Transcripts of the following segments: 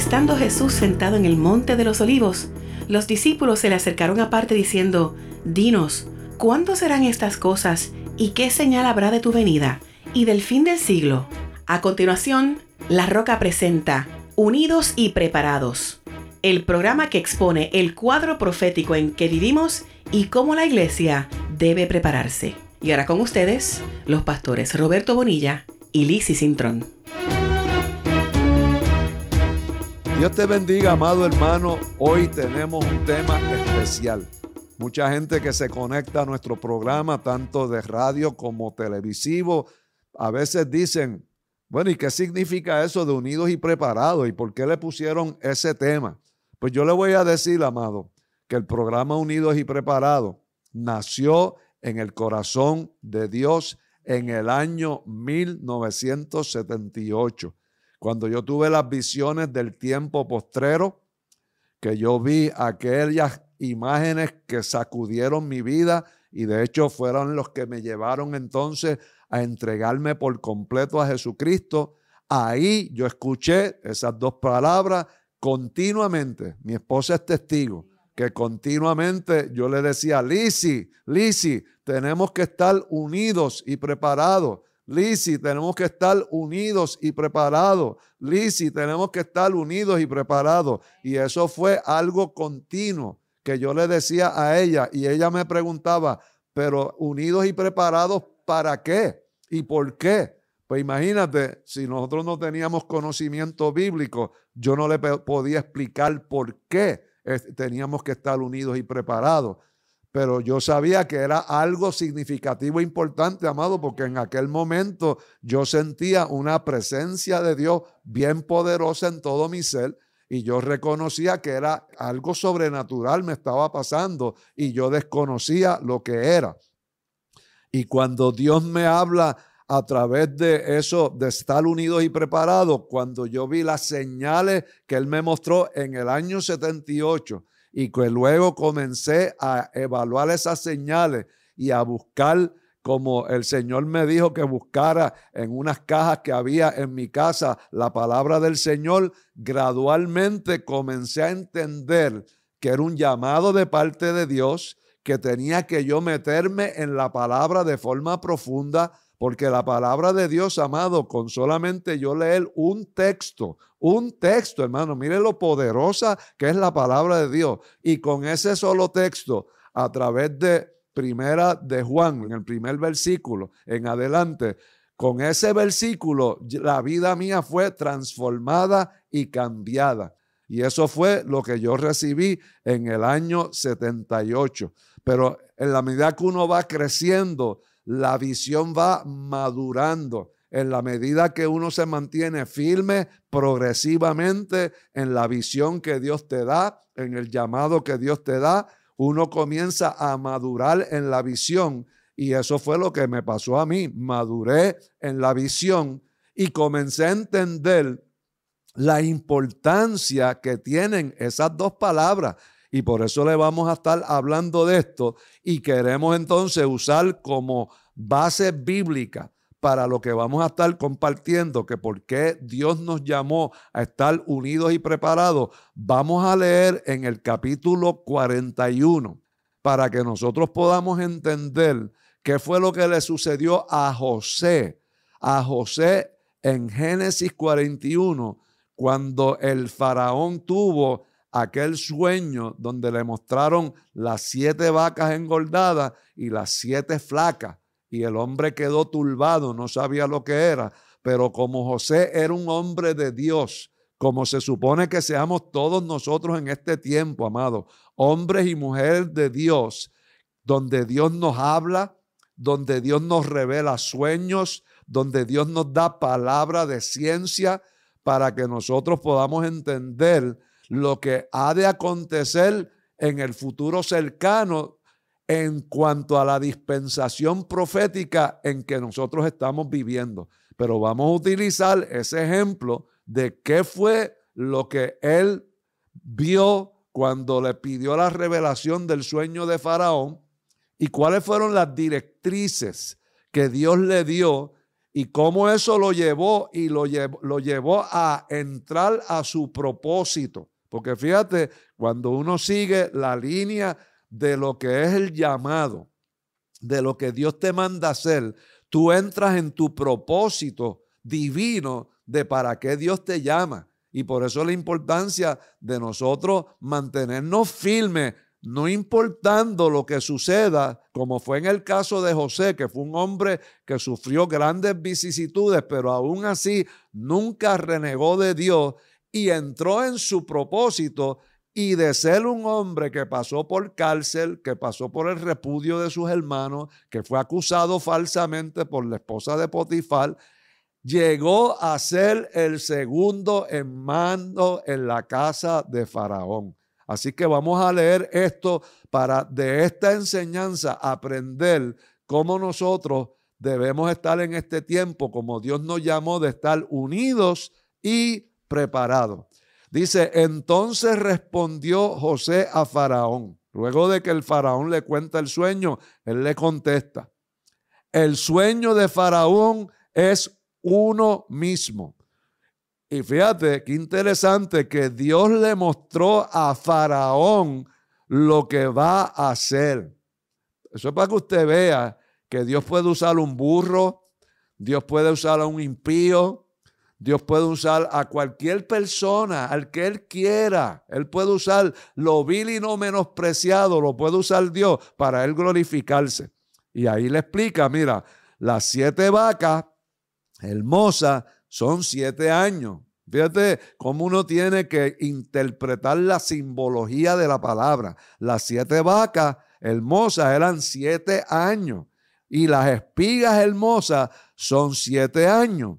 Estando Jesús sentado en el monte de los olivos, los discípulos se le acercaron aparte diciendo, Dinos, ¿cuándo serán estas cosas y qué señal habrá de tu venida y del fin del siglo? A continuación, La Roca presenta Unidos y Preparados, el programa que expone el cuadro profético en que vivimos y cómo la iglesia debe prepararse. Y ahora con ustedes, los pastores Roberto Bonilla y Lizzie Cintrón. Dios te bendiga, amado hermano. Hoy tenemos un tema especial. Mucha gente que se conecta a nuestro programa, tanto de radio como televisivo, a veces dicen, bueno, ¿y qué significa eso de unidos y preparados? ¿Y por qué le pusieron ese tema? Pues yo le voy a decir, amado, que el programa Unidos y Preparados nació en el corazón de Dios en el año 1978, cuando yo tuve las visiones del tiempo postrero, que yo vi aquellas imágenes que sacudieron mi vida y de hecho fueron los que me llevaron entonces a entregarme por completo a Jesucristo. Ahí yo escuché esas dos palabras continuamente. Mi esposa es testigo que continuamente yo le decía, Lisi, Lisi, tenemos que estar unidos y preparados. Lisi, tenemos que estar unidos y preparados. Lisi, tenemos que estar unidos y preparados. Y eso fue algo continuo que yo le decía a ella y ella me preguntaba, pero unidos y preparados, ¿para qué? ¿Y por qué? Pues imagínate, si nosotros no teníamos conocimiento bíblico, yo no le podía explicar por qué teníamos que estar unidos y preparados. Pero yo sabía que era algo significativo e importante, amado, porque en aquel momento yo sentía una presencia de Dios bien poderosa en todo mi ser y yo reconocía que era algo sobrenatural me estaba pasando y yo desconocía lo que era. Y cuando Dios me habla a través de eso, de estar unidos y preparados, cuando yo vi las señales que Él me mostró en el año 78 y que luego comencé a evaluar esas señales y a buscar como el Señor me dijo que buscara en unas cajas que había en mi casa la palabra del Señor, gradualmente comencé a entender que era un llamado de parte de Dios, que tenía que yo meterme en la palabra de forma profunda, porque la palabra de Dios, amado, con solamente yo leer un texto, un texto, hermano, mire lo poderosa que es la palabra de Dios. Y con ese solo texto, a través de primera de Juan, en el primer versículo, en adelante, con ese versículo, la vida mía fue transformada y cambiada. Y eso fue lo que yo recibí en el año 78. Pero en la medida que uno va creciendo, la visión va madurando en la medida que uno se mantiene firme progresivamente en la visión que Dios te da, en el llamado que Dios te da, uno comienza a madurar en la visión. Y eso fue lo que me pasó a mí. Maduré en la visión y comencé a entender la importancia que tienen esas dos palabras. Y por eso le vamos a estar hablando de esto y queremos entonces usar como base bíblica para lo que vamos a estar compartiendo, que por qué Dios nos llamó a estar unidos y preparados, vamos a leer en el capítulo 41 para que nosotros podamos entender qué fue lo que le sucedió a José, a José en Génesis 41, cuando el faraón tuvo aquel sueño donde le mostraron las siete vacas engordadas y las siete flacas y el hombre quedó turbado, no sabía lo que era, pero como José era un hombre de Dios, como se supone que seamos todos nosotros en este tiempo, amados, hombres y mujeres de Dios, donde Dios nos habla, donde Dios nos revela sueños, donde Dios nos da palabra de ciencia para que nosotros podamos entender lo que ha de acontecer en el futuro cercano en cuanto a la dispensación profética en que nosotros estamos viviendo. Pero vamos a utilizar ese ejemplo de qué fue lo que él vio cuando le pidió la revelación del sueño de Faraón y cuáles fueron las directrices que Dios le dio y cómo eso lo llevó y lo llevó, lo llevó a entrar a su propósito. Porque fíjate, cuando uno sigue la línea de lo que es el llamado, de lo que Dios te manda hacer, tú entras en tu propósito divino de para qué Dios te llama. Y por eso la importancia de nosotros mantenernos firmes, no importando lo que suceda, como fue en el caso de José, que fue un hombre que sufrió grandes vicisitudes, pero aún así nunca renegó de Dios y entró en su propósito y de ser un hombre que pasó por cárcel, que pasó por el repudio de sus hermanos, que fue acusado falsamente por la esposa de Potifar, llegó a ser el segundo en mando en la casa de Faraón. Así que vamos a leer esto para de esta enseñanza aprender cómo nosotros debemos estar en este tiempo, como Dios nos llamó de estar unidos y preparados. Dice, entonces respondió José a Faraón. Luego de que el faraón le cuenta el sueño, él le contesta, el sueño de Faraón es uno mismo. Y fíjate qué interesante que Dios le mostró a Faraón lo que va a hacer. Eso es para que usted vea que Dios puede usar un burro, Dios puede usar a un impío, Dios puede usar a cualquier persona, al que Él quiera. Él puede usar lo vil y no menospreciado, lo puede usar Dios para Él glorificarse. Y ahí le explica, mira, las siete vacas hermosas son siete años. Fíjate cómo uno tiene que interpretar la simbología de la palabra. Las siete vacas hermosas eran siete años y las espigas hermosas son siete años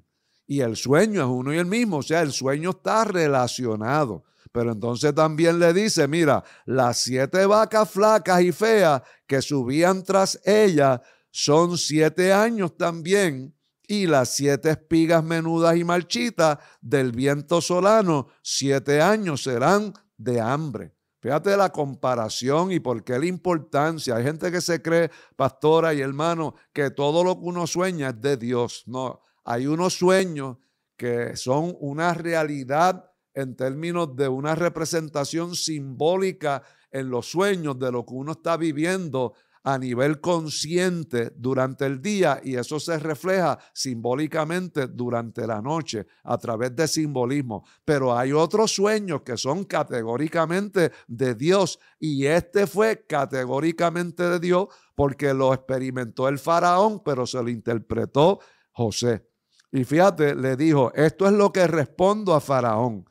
y el sueño es uno y el mismo, o sea, el sueño está relacionado. Pero entonces también le dice, mira, las siete vacas flacas y feas que subían tras ella son siete años también, y las siete espigas menudas y marchitas del viento solano, siete años serán de hambre. Fíjate la comparación y por qué la importancia. Hay gente que se cree, pastora y hermano, que todo lo que uno sueña es de Dios. No, hay unos sueños que son una realidad en términos de una representación simbólica en los sueños de lo que uno está viviendo a nivel consciente durante el día y eso se refleja simbólicamente durante la noche a través de simbolismo. Pero hay otros sueños que son categóricamente de Dios y este fue categóricamente de Dios porque lo experimentó el faraón, pero se lo interpretó José. Y fíjate, le dijo, esto es lo que respondo a Faraón.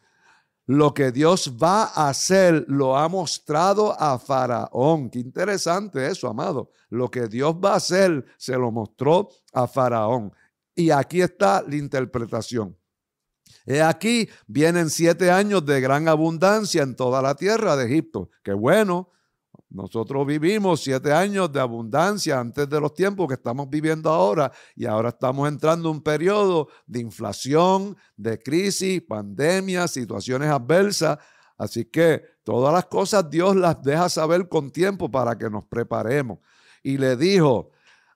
Lo que Dios va a hacer lo ha mostrado a Faraón. Qué interesante eso, amado. Lo que Dios va a hacer se lo mostró a Faraón. Y aquí está la interpretación. He aquí vienen siete años de gran abundancia en toda la tierra de Egipto. Qué bueno, nosotros vivimos siete años de abundancia antes de los tiempos que estamos viviendo ahora y ahora estamos entrando en un periodo de inflación, de crisis, pandemia, situaciones adversas. Así que todas las cosas Dios las deja saber con tiempo para que nos preparemos. Y le dijo,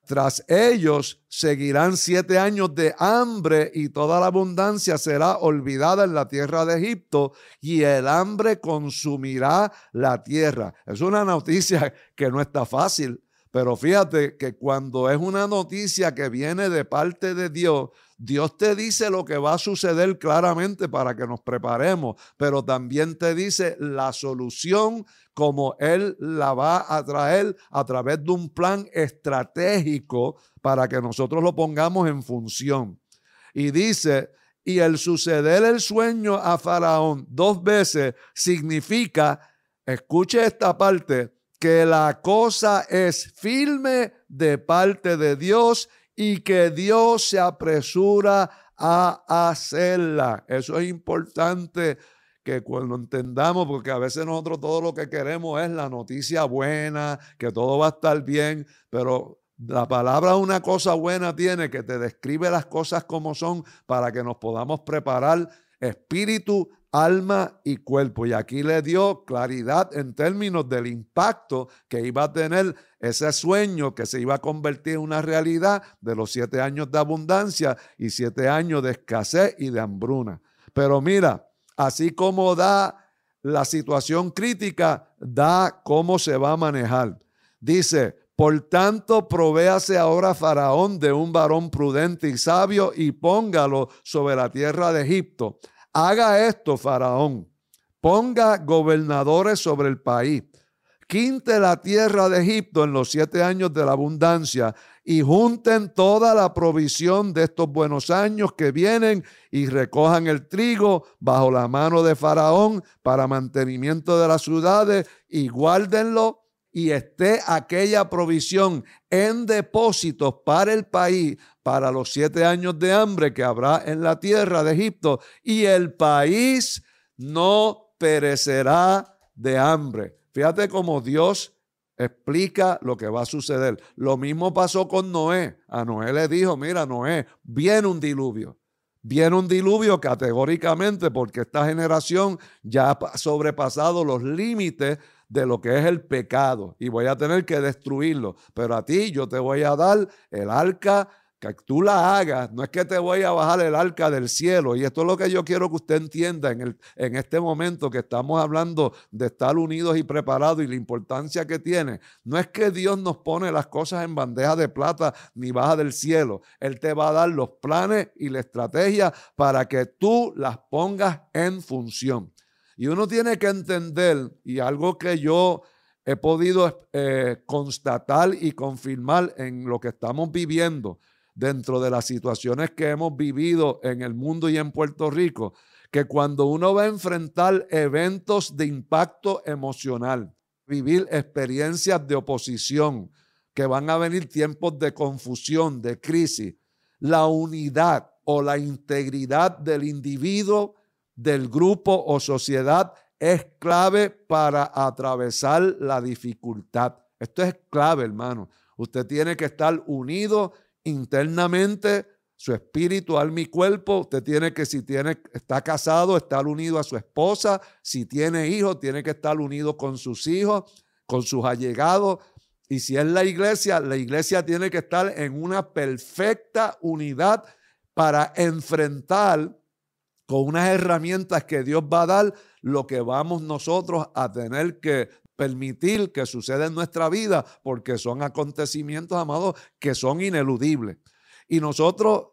tras ellos seguirán siete años de hambre y toda la abundancia será olvidada en la tierra de Egipto y el hambre consumirá la tierra. Es una noticia que no está fácil, pero fíjate que cuando es una noticia que viene de parte de Dios, Dios te dice lo que va a suceder claramente para que nos preparemos, pero también te dice la solución como Él la va a traer a través de un plan estratégico para que nosotros lo pongamos en función. Y dice, y el suceder el sueño a Faraón dos veces significa, escuche esta parte, que la cosa es firme de parte de Dios y que Dios se apresura a hacerla. Eso es importante que cuando entendamos, porque a veces nosotros todo lo que queremos es la noticia buena, que todo va a estar bien, pero la palabra una cosa buena tiene que te describe las cosas como son para que nos podamos preparar espíritu, alma y cuerpo. Y aquí le dio claridad en términos del impacto que iba a tener ese sueño que se iba a convertir en una realidad de los siete años de abundancia y siete años de escasez y de hambruna. Pero mira, así como da la situación crítica, da cómo se va a manejar. Dice, por tanto, provéase ahora Faraón de un varón prudente y sabio y póngalo sobre la tierra de Egipto Haga esto, Faraón. Ponga gobernadores sobre el país. Quinte la tierra de Egipto en los siete años de la abundancia y junten toda la provisión de estos buenos años que vienen y recojan el trigo bajo la mano de Faraón para mantenimiento de las ciudades y guárdenlo y esté aquella provisión en depósitos para el país para los siete años de hambre que habrá en la tierra de Egipto y el país no perecerá de hambre. Fíjate cómo Dios explica lo que va a suceder. Lo mismo pasó con Noé. A Noé le dijo, mira Noé, viene un diluvio. Viene un diluvio categóricamente porque esta generación ya ha sobrepasado los límites de lo que es el pecado y voy a tener que destruirlo. Pero a ti yo te voy a dar el arca que tú la hagas, no es que te voy a bajar el arca del cielo. Y esto es lo que yo quiero que usted entienda en, el, en este momento que estamos hablando de estar unidos y preparados y la importancia que tiene. No es que Dios nos pone las cosas en bandeja de plata ni baja del cielo. Él te va a dar los planes y la estrategia para que tú las pongas en función. Y uno tiene que entender, y algo que yo he podido eh, constatar y confirmar en lo que estamos viviendo dentro de las situaciones que hemos vivido en el mundo y en Puerto Rico, que cuando uno va a enfrentar eventos de impacto emocional, vivir experiencias de oposición, que van a venir tiempos de confusión, de crisis, la unidad o la integridad del individuo del grupo o sociedad es clave para atravesar la dificultad. Esto es clave, hermano. Usted tiene que estar unido internamente, su espíritu, alma y cuerpo. Usted tiene que, si tiene, está casado, estar unido a su esposa. Si tiene hijos, tiene que estar unido con sus hijos, con sus allegados. Y si es la iglesia, la iglesia tiene que estar en una perfecta unidad para enfrentar con unas herramientas que Dios va a dar, lo que vamos nosotros a tener que permitir que suceda en nuestra vida, porque son acontecimientos, amados, que son ineludibles. Y nosotros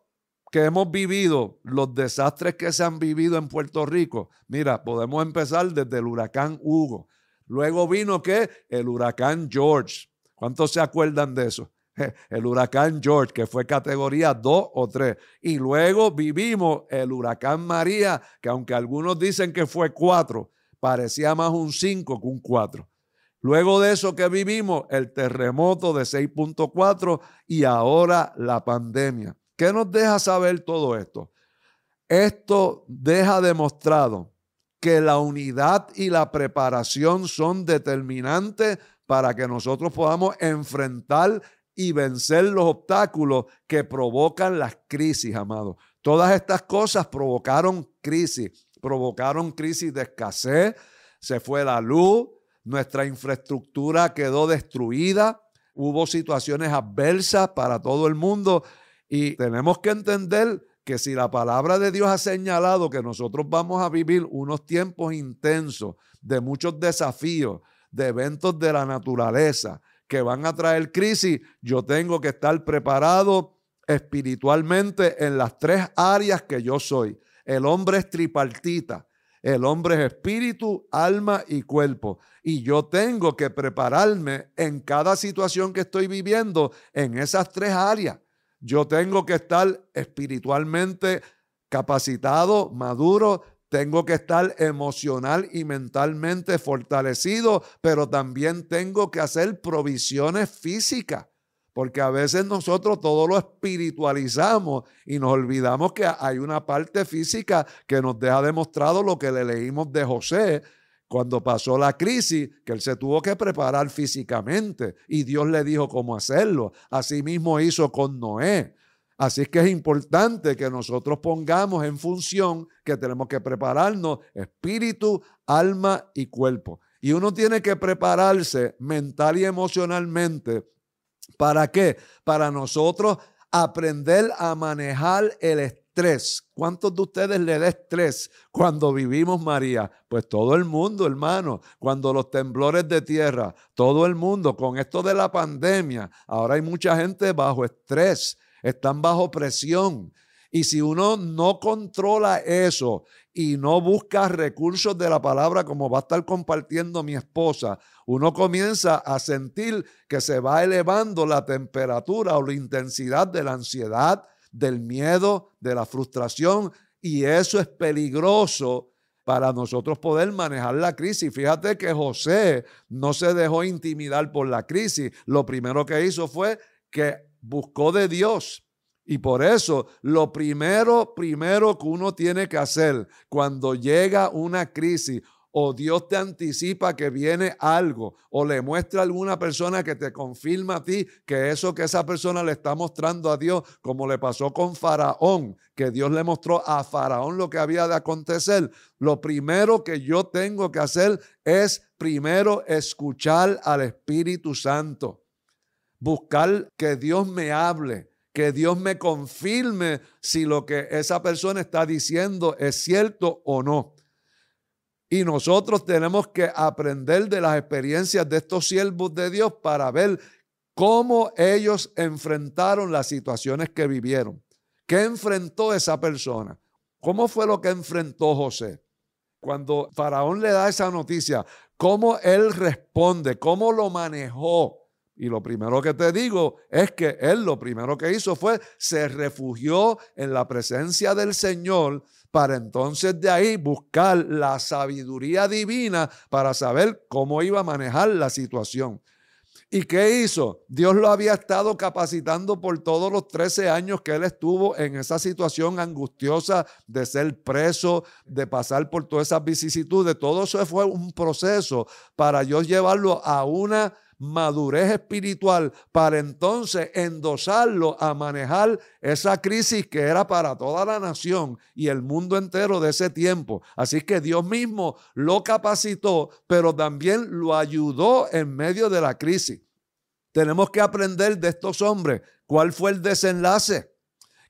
que hemos vivido los desastres que se han vivido en Puerto Rico, mira, podemos empezar desde el huracán Hugo. Luego vino que el huracán George. ¿Cuántos se acuerdan de eso? el huracán George, que fue categoría 2 o 3. Y luego vivimos el huracán María, que aunque algunos dicen que fue 4, parecía más un 5 que un 4. Luego de eso que vivimos, el terremoto de 6.4 y ahora la pandemia. ¿Qué nos deja saber todo esto? Esto deja demostrado que la unidad y la preparación son determinantes para que nosotros podamos enfrentar y vencer los obstáculos que provocan las crisis, amados. Todas estas cosas provocaron crisis, provocaron crisis de escasez, se fue la luz, nuestra infraestructura quedó destruida, hubo situaciones adversas para todo el mundo y tenemos que entender que si la palabra de Dios ha señalado que nosotros vamos a vivir unos tiempos intensos de muchos desafíos, de eventos de la naturaleza, que van a traer crisis, yo tengo que estar preparado espiritualmente en las tres áreas que yo soy. El hombre es tripartita. El hombre es espíritu, alma y cuerpo. Y yo tengo que prepararme en cada situación que estoy viviendo en esas tres áreas. Yo tengo que estar espiritualmente capacitado, maduro, tengo que estar emocional y mentalmente fortalecido, pero también tengo que hacer provisiones físicas, porque a veces nosotros todo lo espiritualizamos y nos olvidamos que hay una parte física que nos deja demostrado lo que le leímos de José cuando pasó la crisis, que él se tuvo que preparar físicamente y Dios le dijo cómo hacerlo. Así mismo hizo con Noé. Así que es importante que nosotros pongamos en función que tenemos que prepararnos espíritu, alma y cuerpo. Y uno tiene que prepararse mental y emocionalmente. ¿Para qué? Para nosotros aprender a manejar el estrés. ¿Cuántos de ustedes le da estrés cuando vivimos María? Pues todo el mundo, hermano. Cuando los temblores de tierra, todo el mundo. Con esto de la pandemia, ahora hay mucha gente bajo estrés están bajo presión. Y si uno no controla eso y no busca recursos de la palabra como va a estar compartiendo mi esposa, uno comienza a sentir que se va elevando la temperatura o la intensidad de la ansiedad, del miedo, de la frustración. Y eso es peligroso para nosotros poder manejar la crisis. Fíjate que José no se dejó intimidar por la crisis. Lo primero que hizo fue que buscó de Dios. Y por eso lo primero, primero que uno tiene que hacer cuando llega una crisis o Dios te anticipa que viene algo o le muestra a alguna persona que te confirma a ti que eso que esa persona le está mostrando a Dios, como le pasó con Faraón, que Dios le mostró a Faraón lo que había de acontecer, lo primero que yo tengo que hacer es primero escuchar al Espíritu Santo buscar que Dios me hable, que Dios me confirme si lo que esa persona está diciendo es cierto o no. Y nosotros tenemos que aprender de las experiencias de estos siervos de Dios para ver cómo ellos enfrentaron las situaciones que vivieron. ¿Qué enfrentó esa persona? ¿Cómo fue lo que enfrentó José? Cuando Faraón le da esa noticia, ¿cómo él responde? ¿Cómo lo manejó? Y lo primero que te digo es que él lo primero que hizo fue se refugió en la presencia del Señor para entonces de ahí buscar la sabiduría divina para saber cómo iba a manejar la situación. ¿Y qué hizo? Dios lo había estado capacitando por todos los 13 años que él estuvo en esa situación angustiosa de ser preso, de pasar por todas esas vicisitudes. Todo eso fue un proceso para Dios llevarlo a una madurez espiritual para entonces endosarlo a manejar esa crisis que era para toda la nación y el mundo entero de ese tiempo. Así que Dios mismo lo capacitó, pero también lo ayudó en medio de la crisis. Tenemos que aprender de estos hombres cuál fue el desenlace,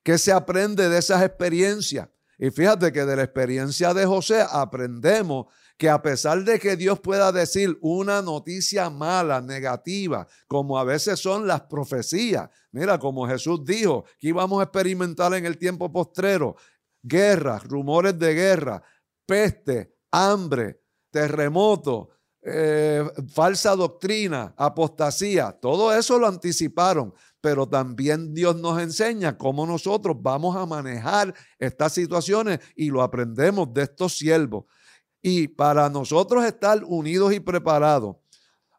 qué se aprende de esas experiencias. Y fíjate que de la experiencia de José aprendemos que a pesar de que Dios pueda decir una noticia mala, negativa, como a veces son las profecías, mira, como Jesús dijo que íbamos a experimentar en el tiempo postrero, guerras, rumores de guerra, peste, hambre, terremoto, eh, falsa doctrina, apostasía, todo eso lo anticiparon, pero también Dios nos enseña cómo nosotros vamos a manejar estas situaciones y lo aprendemos de estos siervos. Y para nosotros estar unidos y preparados,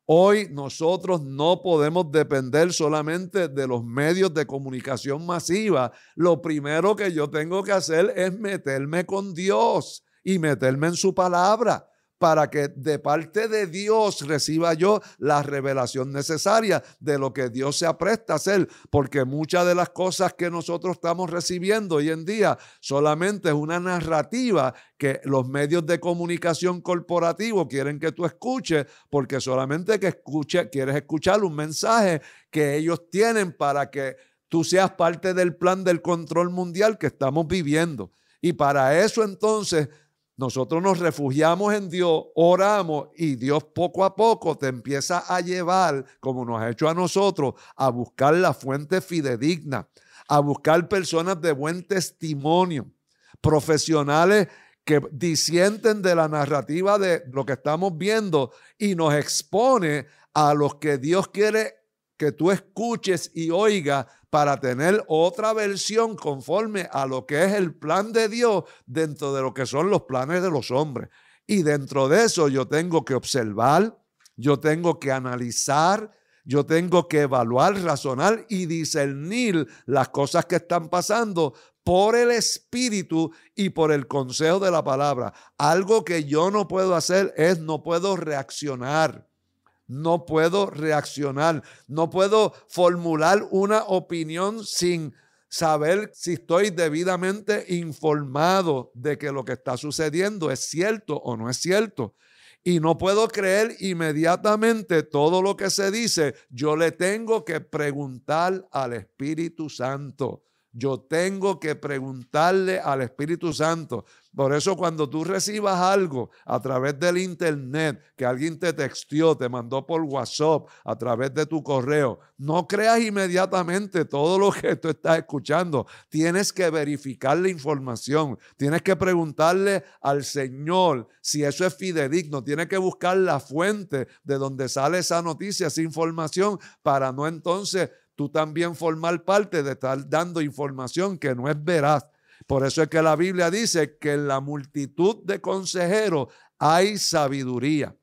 hoy nosotros no podemos depender solamente de los medios de comunicación masiva. Lo primero que yo tengo que hacer es meterme con Dios y meterme en su palabra para que de parte de Dios reciba yo la revelación necesaria de lo que Dios se apresta a hacer, porque muchas de las cosas que nosotros estamos recibiendo hoy en día solamente es una narrativa que los medios de comunicación corporativo quieren que tú escuches, porque solamente que escuche, quieres escuchar un mensaje que ellos tienen para que tú seas parte del plan del control mundial que estamos viviendo. Y para eso entonces nosotros nos refugiamos en Dios, oramos y Dios poco a poco te empieza a llevar, como nos ha hecho a nosotros, a buscar la fuente fidedigna, a buscar personas de buen testimonio, profesionales que disienten de la narrativa de lo que estamos viendo y nos expone a los que Dios quiere que tú escuches y oigas para tener otra versión conforme a lo que es el plan de Dios dentro de lo que son los planes de los hombres. Y dentro de eso yo tengo que observar, yo tengo que analizar, yo tengo que evaluar, razonar y discernir las cosas que están pasando por el Espíritu y por el consejo de la palabra. Algo que yo no puedo hacer es no puedo reaccionar no puedo reaccionar, no puedo formular una opinión sin, saber si estoy debidamente informado de que lo que está sucediendo es cierto o no es cierto. Y no puedo creer inmediatamente todo lo que se dice. Yo le tengo que preguntar al Espíritu Santo. Yo tengo que preguntarle al Espíritu Santo. Por eso cuando tú recibas algo a través del internet, que alguien te textió, te mandó por WhatsApp, a través de tu correo, no creas inmediatamente todo lo que tú estás escuchando. Tienes que verificar la información. Tienes que preguntarle al Señor si eso es fidedigno. Tienes que buscar la fuente de donde sale esa noticia, esa información, para no entonces tú también formar parte de estar dando información que no es veraz. Por eso es que la Biblia dice que en la multitud de consejeros hay sabiduría.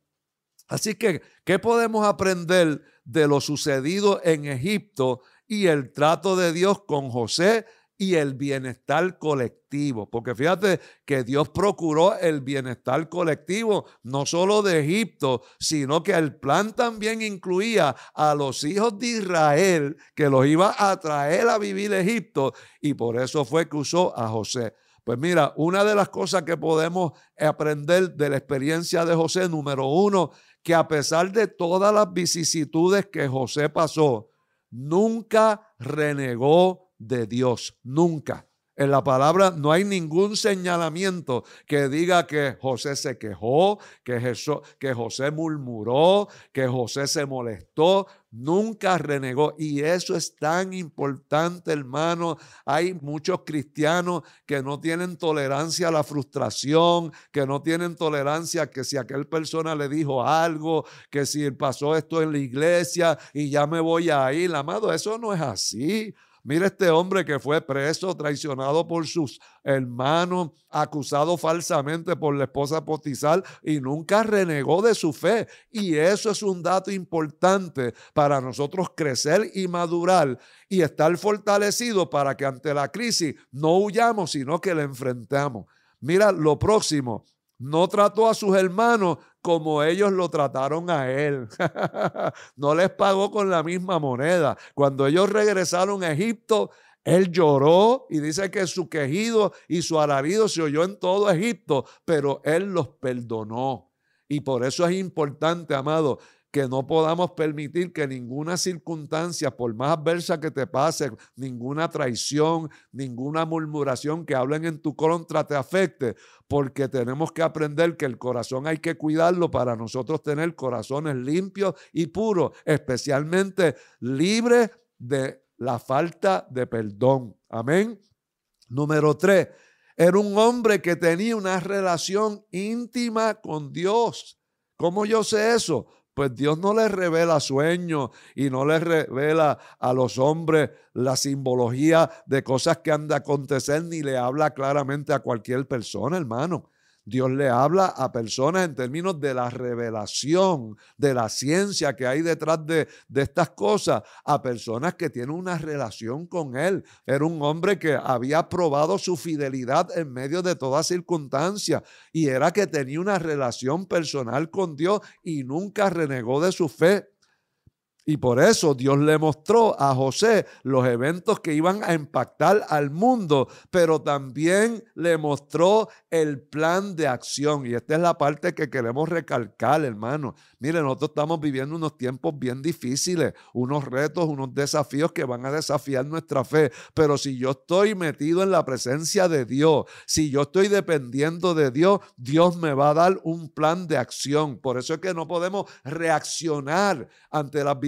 Así que, ¿qué podemos aprender de lo sucedido en Egipto y el trato de Dios con José y el bienestar colectivo. Porque fíjate que Dios procuró el bienestar colectivo, no solo de Egipto, sino que el plan también incluía a los hijos de Israel, que los iba a traer a vivir Egipto, y por eso fue que usó a José. Pues mira, una de las cosas que podemos aprender de la experiencia de José, número uno, que a pesar de todas las vicisitudes que José pasó, nunca renegó de Dios, nunca. En la palabra no hay ningún señalamiento que diga que José se quejó, que, que José murmuró, que José se molestó. Nunca renegó. Y eso es tan importante, hermano. Hay muchos cristianos que no tienen tolerancia a la frustración, que no tienen tolerancia que si aquel persona le dijo algo, que si pasó esto en la iglesia y ya me voy a ir. Amado, eso no es así. Mira este hombre que fue preso, traicionado por sus hermanos, acusado falsamente por la esposa Potizal y nunca renegó de su fe. Y eso es un dato importante para nosotros crecer y madurar y estar fortalecidos para que ante la crisis no huyamos, sino que la enfrentamos. Mira lo próximo, no trató a sus hermanos como ellos lo trataron a él. no les pagó con la misma moneda. Cuando ellos regresaron a Egipto, él lloró y dice que su quejido y su alarido se oyó en todo Egipto, pero él los perdonó. Y por eso es importante, amado, que no podamos permitir que ninguna circunstancia, por más adversa que te pase, ninguna traición, ninguna murmuración que hablen en tu contra te afecte, porque tenemos que aprender que el corazón hay que cuidarlo para nosotros tener corazones limpios y puros, especialmente libres de la falta de perdón. Amén. Número tres, era un hombre que tenía una relación íntima con Dios. ¿Cómo yo sé eso? Pues Dios no le revela sueños y no le revela a los hombres la simbología de cosas que han de acontecer, ni le habla claramente a cualquier persona, hermano. Dios le habla a personas en términos de la revelación, de la ciencia que hay detrás de, estas cosas, a personas que tienen una relación con Él. Era un hombre que había probado su fidelidad en medio de toda circunstancia y era que tenía una relación personal con Dios y nunca renegó de su fe. Y por eso Dios le mostró a José los eventos que iban a impactar al mundo, pero también le mostró el plan de acción. Y esta es la parte que queremos recalcar, hermano. Mire, nosotros estamos viviendo unos tiempos bien difíciles, unos retos, unos desafíos que van a desafiar nuestra fe. Pero si yo estoy metido en la presencia de Dios, si yo estoy dependiendo de Dios, Dios me va a dar un plan de acción. Por eso es que no podemos reaccionar ante las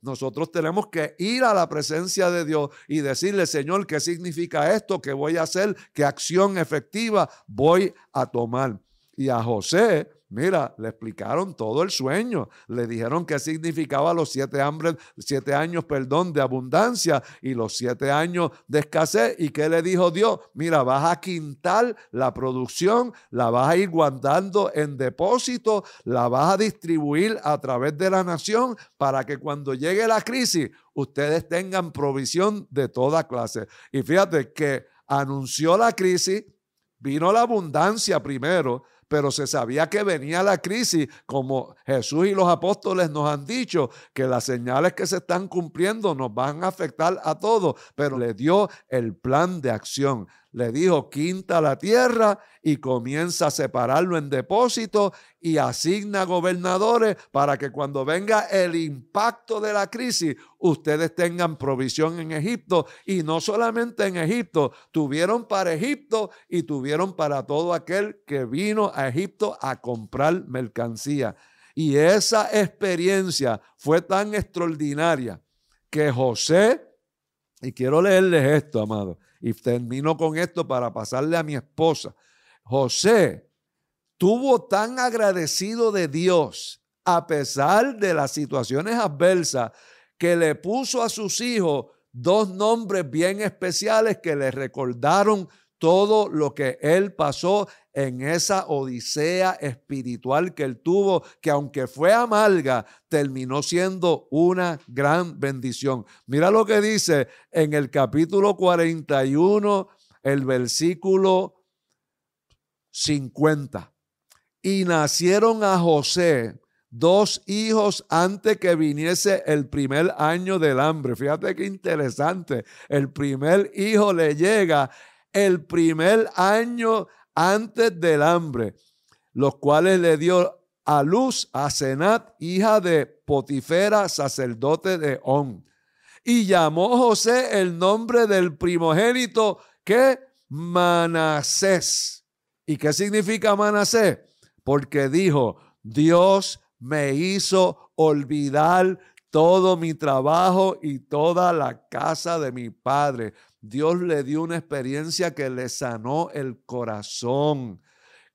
nosotros tenemos que ir a la presencia de Dios y decirle, Señor, ¿qué significa esto? ¿Qué voy a hacer? ¿Qué acción efectiva voy a tomar? Y a José Mira, le explicaron todo el sueño. Le dijeron qué significaba los siete, hambres, siete años perdón, de abundancia y los siete años de escasez. ¿Y qué le dijo Dios? Mira, vas a quintar la producción, la vas a ir guardando en depósito, la vas a distribuir a través de la nación para que cuando llegue la crisis ustedes tengan provisión de toda clase. Y fíjate que anunció la crisis, vino la abundancia primero pero se sabía que venía la crisis, como Jesús y los apóstoles nos han dicho, que las señales que se están cumpliendo nos van a afectar a todos, pero le dio el plan de acción le dijo, quinta la tierra y comienza a separarlo en depósitos y asigna gobernadores para que cuando venga el impacto de la crisis, ustedes tengan provisión en Egipto. Y no solamente en Egipto, tuvieron para Egipto y tuvieron para todo aquel que vino a Egipto a comprar mercancía. Y esa experiencia fue tan extraordinaria que José, y quiero leerles esto, amado, y termino con esto para pasarle a mi esposa. José tuvo tan agradecido de Dios a pesar de las situaciones adversas que le puso a sus hijos dos nombres bien especiales que le recordaron todo lo que él pasó en esa odisea espiritual que él tuvo, que aunque fue amarga, terminó siendo una gran bendición. Mira lo que dice en el capítulo 41, el versículo 50. Y nacieron a José dos hijos antes que viniese el primer año del hambre. Fíjate qué interesante. El primer hijo le llega el primer año antes del hambre, los cuales le dio a luz a Senat, hija de Potifera, sacerdote de On. Y llamó José el nombre del primogénito que Manasés. ¿Y qué significa Manasés? Porque dijo, Dios me hizo olvidar todo mi trabajo y toda la casa de mi padre. Dios le dio una experiencia que le sanó el corazón,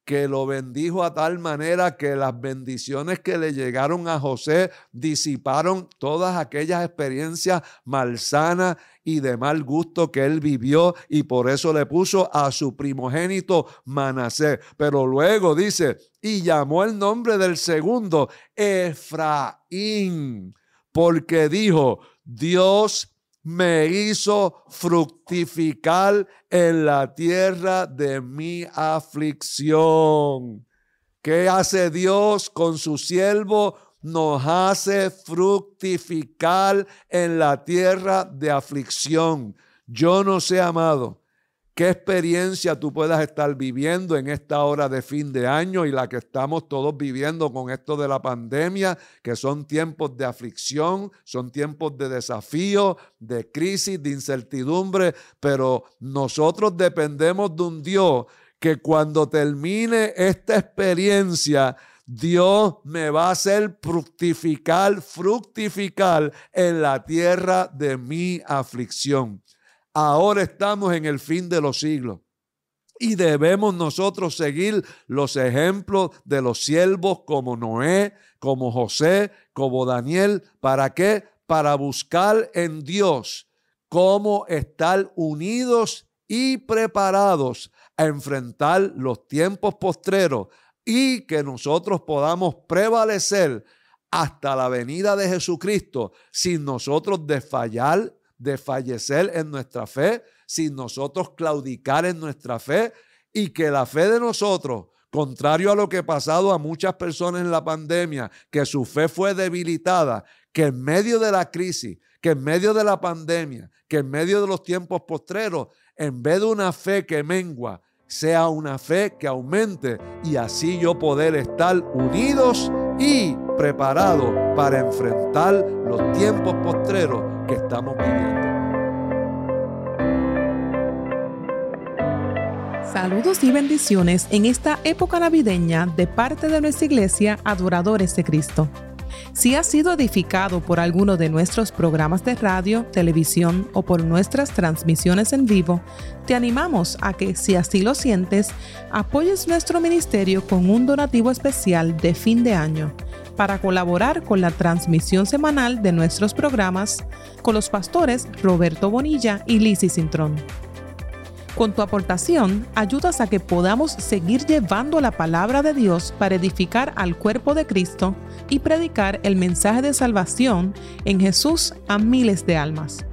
que lo bendijo a tal manera que las bendiciones que le llegaron a José disiparon todas aquellas experiencias malsanas y de mal gusto que él vivió y por eso le puso a su primogénito Manasés. Pero luego dice, y llamó el nombre del segundo Efraín, porque dijo, Dios me hizo fructificar en la tierra de mi aflicción. ¿Qué hace Dios con su siervo? Nos hace fructificar en la tierra de aflicción. Yo no sé, amado, qué experiencia tú puedas estar viviendo en esta hora de fin de año y la que estamos todos viviendo con esto de la pandemia, que son tiempos de aflicción, son tiempos de desafío, de crisis, de incertidumbre, pero nosotros dependemos de un Dios que cuando termine esta experiencia, Dios me va a hacer fructificar, fructificar en la tierra de mi aflicción. Ahora estamos en el fin de los siglos. Y debemos nosotros seguir los ejemplos de los siervos como Noé, como José, como Daniel. ¿Para qué? Para buscar en Dios cómo estar unidos y preparados a enfrentar los tiempos postreros y que nosotros podamos prevalecer hasta la venida de Jesucristo sin nosotros desfallar de fallecer en nuestra fe, sin nosotros claudicar en nuestra fe y que la fe de nosotros, contrario a lo que ha pasado a muchas personas en la pandemia, que su fe fue debilitada, que en medio de la crisis, que en medio de la pandemia, que en medio de los tiempos postreros, en vez de una fe que mengua, sea una fe que aumente y así yo poder estar unidos y preparados para enfrentar los tiempos postreros que estamos viviendo. Saludos y bendiciones en esta época navideña de parte de nuestra iglesia Adoradores de Cristo. Si has sido edificado por alguno de nuestros programas de radio, televisión o por nuestras transmisiones en vivo, te animamos a que, si así lo sientes, apoyes nuestro ministerio con un donativo especial de fin de año para colaborar con la transmisión semanal de nuestros programas con los pastores Roberto Bonilla y Lizzy Cintrón. Con tu aportación, ayudas a que podamos seguir llevando la palabra de Dios para edificar al cuerpo de Cristo y predicar el mensaje de salvación en Jesús a miles de almas.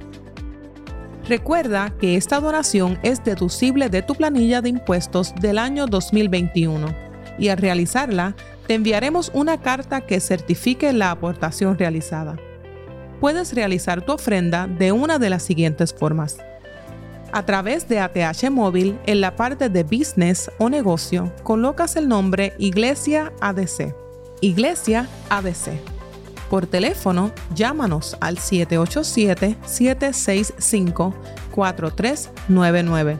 Recuerda que esta donación es deducible de tu planilla de impuestos del año 2021 y al realizarla, te enviaremos una carta que certifique la aportación realizada. Puedes realizar tu ofrenda de una de las siguientes formas. A través de ATH Móvil, en la parte de Business o Negocio, colocas el nombre Iglesia ADC. Iglesia ADC. Por teléfono, llámanos al 787-765-4399.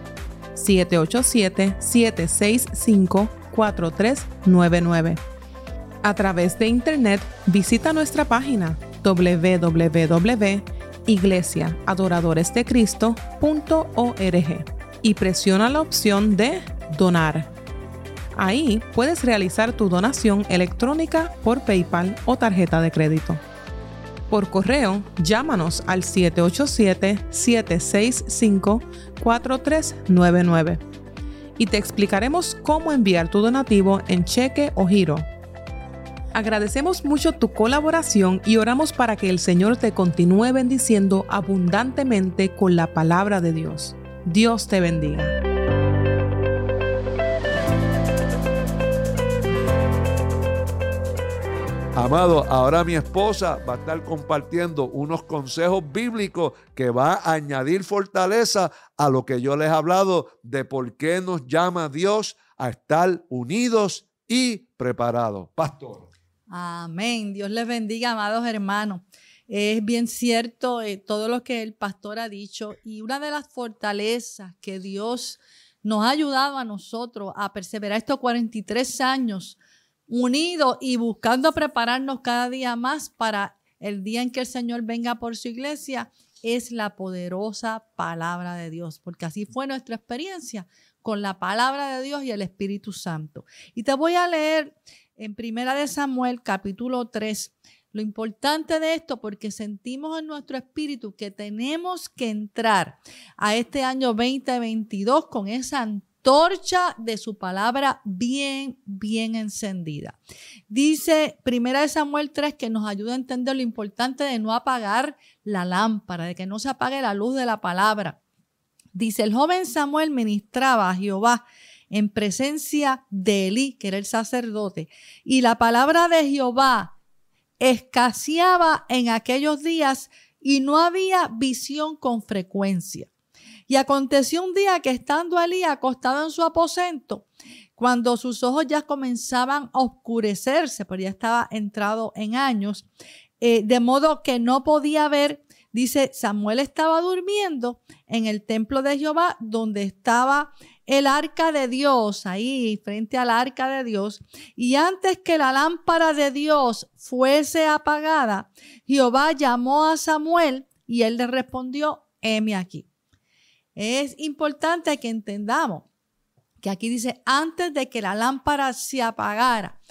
787-765-4399. A través de Internet, visita nuestra página www.iglesiaadoradoresdecristo.org y presiona la opción de Donar. Ahí puedes realizar tu donación electrónica por PayPal o tarjeta de crédito. Por correo, llámanos al 787-765-4399 y te explicaremos cómo enviar tu donativo en cheque o giro. Agradecemos mucho tu colaboración y oramos para que el Señor te continúe bendiciendo abundantemente con la palabra de Dios. Dios te bendiga. Amado, ahora mi esposa va a estar compartiendo unos consejos bíblicos que va a añadir fortaleza a lo que yo les he hablado de por qué nos llama Dios a estar unidos y preparados. Pastor. Amén. Dios les bendiga, amados hermanos. Es bien cierto eh, todo lo que el pastor ha dicho y una de las fortalezas que Dios nos ha ayudado a nosotros a perseverar estos 43 años unidos y buscando prepararnos cada día más para el día en que el Señor venga por su iglesia, es la poderosa palabra de Dios, porque así fue nuestra experiencia con la palabra de Dios y el Espíritu Santo. Y te voy a leer en Primera de Samuel capítulo 3 lo importante de esto porque sentimos en nuestro espíritu que tenemos que entrar a este año 2022 con esa torcha de su palabra bien, bien encendida. Dice Primera de Samuel 3 que nos ayuda a entender lo importante de no apagar la lámpara, de que no se apague la luz de la palabra. Dice, el joven Samuel ministraba a Jehová en presencia de Elí, que era el sacerdote, y la palabra de Jehová escaseaba en aquellos días y no había visión con frecuencia. Y aconteció un día que estando Elí acostado en su aposento, cuando sus ojos ya comenzaban a oscurecerse, porque ya estaba entrado en años, eh, de modo que no podía ver, dice, Samuel estaba durmiendo en el templo de Jehová, donde estaba el arca de Dios, ahí frente al arca de Dios, y antes que la lámpara de Dios fuese apagada, Jehová llamó a Samuel y él le respondió, heme aquí. Es importante que entendamos que aquí dice, antes de que la lámpara se apagara,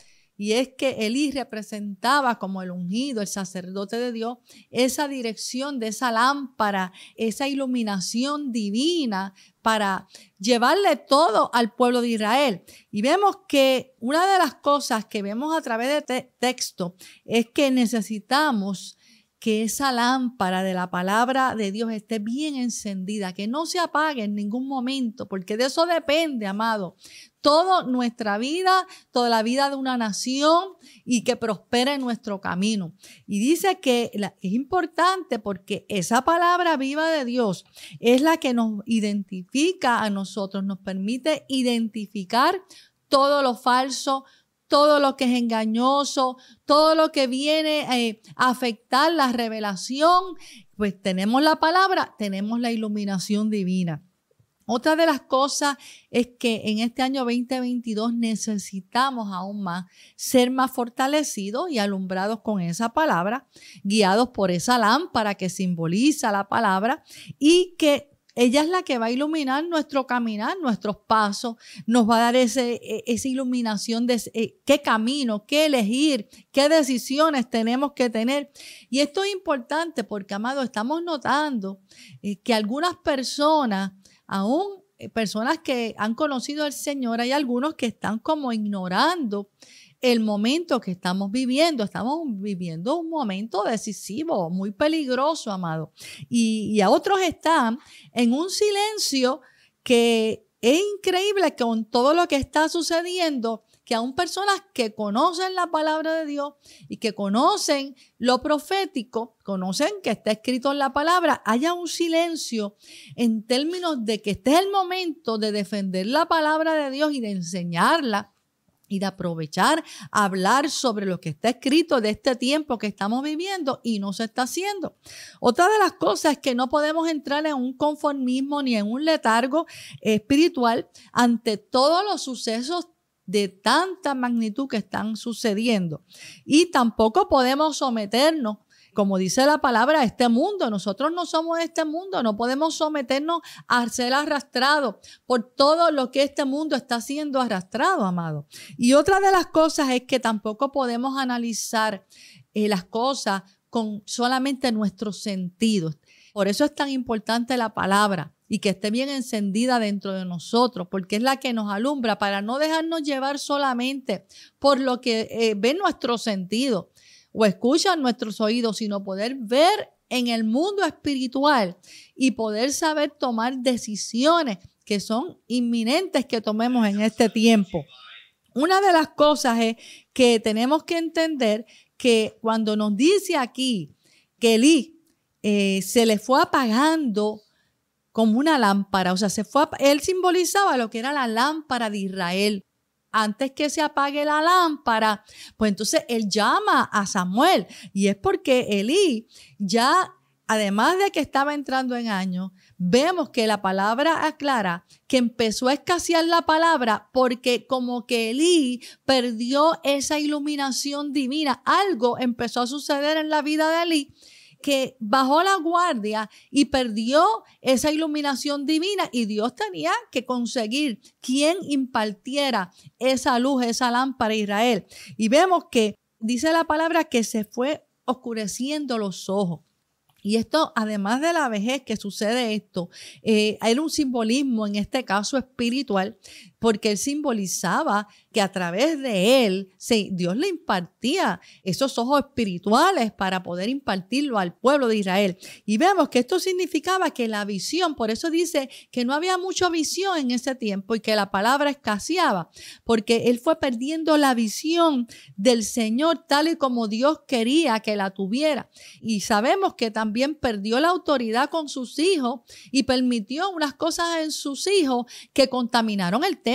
y es que Elí representaba como el ungido, el sacerdote de Dios, esa dirección de esa lámpara, esa iluminación divina para llevarle todo al pueblo de Israel. Y vemos que una de las cosas que vemos a través de este texto es que necesitamos que esa lámpara de la palabra de Dios esté bien encendida, que no se apague en ningún momento, porque de eso depende, amado, toda nuestra vida, toda la vida de una nación y que prospere en nuestro camino. Y dice que es importante porque esa palabra viva de Dios es la que nos identifica a nosotros, nos permite identificar todo lo falso, todo lo que es engañoso, todo lo que viene eh, a afectar la revelación, pues tenemos la palabra, tenemos la iluminación divina. Otra de las cosas es que en este año 2022 necesitamos aún más ser más fortalecidos y alumbrados con esa palabra, guiados por esa lámpara que simboliza la palabra y que ella es la que va a iluminar nuestro caminar, nuestros pasos, nos va a dar ese, e, esa iluminación de eh, qué camino, qué elegir, qué decisiones tenemos que tener. Y esto es importante porque, amado, estamos notando eh, que algunas personas, aún eh, personas que han conocido al Señor, hay algunos que están como ignorando el momento que estamos viviendo. Estamos viviendo un momento decisivo, muy peligroso, amado. Y, a otros están en un silencio que es increíble con todo lo que está sucediendo que aún personas que conocen la palabra de Dios y que conocen lo profético, conocen que está escrito en la palabra, haya un silencio en términos de que este es el momento de defender la palabra de Dios y de enseñarla y de aprovechar hablar sobre lo que está escrito de este tiempo que estamos viviendo y no se está haciendo. Otra de las cosas es que no podemos entrar en un conformismo ni en un letargo espiritual ante todos los sucesos de tanta magnitud que están sucediendo. Y tampoco podemos someternos como dice la palabra, este mundo. Nosotros no somos este mundo, no podemos someternos a ser arrastrados por todo lo que este mundo está siendo arrastrado, amado. Y otra de las cosas es que tampoco podemos analizar eh, las cosas con solamente nuestros sentidos. Por eso es tan importante la palabra y que esté bien encendida dentro de nosotros, porque es la que nos alumbra para no dejarnos llevar solamente por lo que eh, ve nuestro sentido, o escuchan nuestros oídos, sino poder ver en el mundo espiritual y poder saber tomar decisiones que son inminentes que tomemos en este tiempo. Una de las cosas es que tenemos que entender que cuando nos dice aquí que Elí eh, se le fue apagando como una lámpara, o sea, se fue, él simbolizaba lo que era la lámpara de Israel antes que se apague la lámpara, pues entonces él llama a Samuel. Y es porque Elí ya, además de que estaba entrando en años, vemos que la palabra aclara que empezó a escasear la palabra porque como que Elí perdió esa iluminación divina. Algo empezó a suceder en la vida de Elí que bajó la guardia y perdió esa iluminación divina y Dios tenía que conseguir quien impartiera esa luz, esa lámpara a Israel. Y vemos que dice la palabra que se fue oscureciendo los ojos. Y esto, además de la vejez que sucede esto, eh, hay un simbolismo, en este caso espiritual, porque él simbolizaba que a través de él Dios le impartía esos ojos espirituales para poder impartirlo al pueblo de Israel. Y vemos que esto significaba que la visión, por eso dice que no había mucha visión en ese tiempo y que la palabra escaseaba, porque él fue perdiendo la visión del Señor tal y como Dios quería que la tuviera. Y sabemos que también perdió la autoridad con sus hijos y permitió unas cosas en sus hijos que contaminaron el templo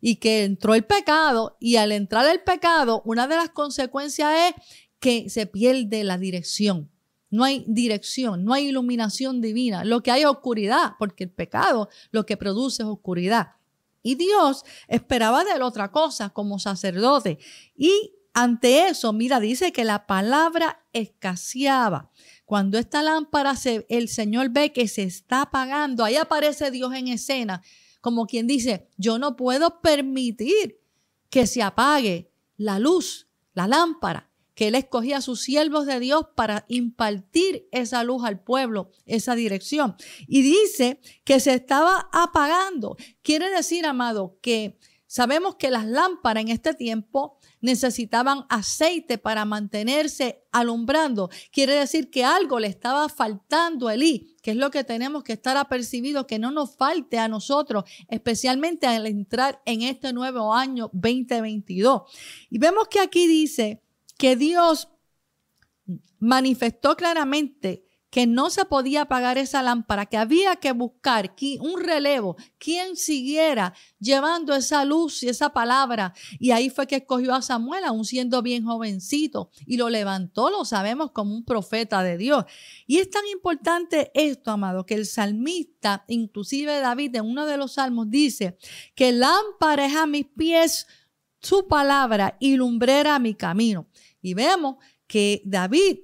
y que entró el pecado y al entrar el pecado, una de las consecuencias es que se pierde la dirección. No hay dirección, no hay iluminación divina. Lo que hay es oscuridad, porque el pecado lo que produce es oscuridad. Y Dios esperaba de él otra cosa como sacerdote. Y ante eso, mira, dice que la palabra escaseaba. Cuando esta lámpara, se, el Señor ve que se está apagando, ahí aparece Dios en escena como quien dice, yo no puedo permitir que se apague la luz, la lámpara, que él escogía a sus siervos de Dios para impartir esa luz al pueblo, esa dirección. Y dice que se estaba apagando. Quiere decir, amado, que sabemos que las lámparas en este tiempo necesitaban aceite para mantenerse alumbrando. Quiere decir que algo le estaba faltando a Elí, que es lo que tenemos que estar apercibidos, que no nos falte a nosotros, especialmente al entrar en este nuevo año 2022. Y vemos que aquí dice que Dios manifestó claramente que no se podía apagar esa lámpara, que había que buscar un relevo, quien siguiera llevando esa luz y esa palabra. Y ahí fue que escogió a Samuel, aún siendo bien jovencito, y lo levantó, lo sabemos, como un profeta de Dios. Y es tan importante esto, amado, que el salmista, inclusive David, en uno de los salmos, dice que lámpara es a mis pies su palabra y lumbrera a mi camino. Y vemos que David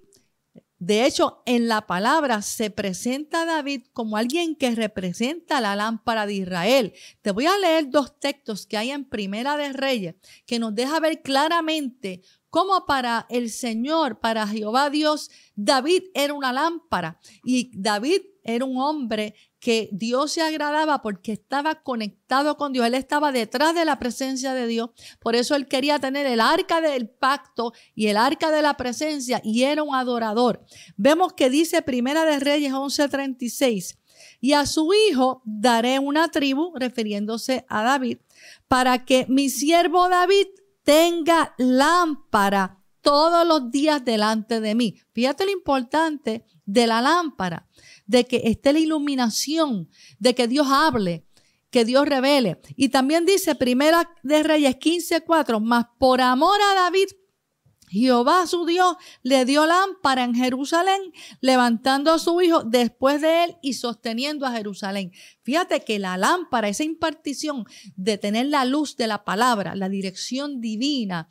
de hecho, en la palabra se presenta a David como alguien que representa la lámpara de Israel. Te voy a leer dos textos que hay en Primera de Reyes que nos deja ver claramente cómo para el Señor, para Jehová Dios, David era una lámpara y David era un hombre que Dios se agradaba porque estaba conectado con Dios. Él estaba detrás de la presencia de Dios. Por eso él quería tener el arca del pacto y el arca de la presencia y era un adorador. Vemos que dice Primera de Reyes 11:36. Y a su hijo daré una tribu, refiriéndose a David, para que mi siervo David tenga lámpara todos los días delante de mí. Fíjate lo importante de la lámpara, de que esté la iluminación, de que Dios hable, que Dios revele. Y también dice Primera de Reyes 15:4, más por amor a David Jehová su Dios le dio lámpara en Jerusalén, levantando a su hijo después de él y sosteniendo a Jerusalén. Fíjate que la lámpara, esa impartición de tener la luz de la palabra, la dirección divina,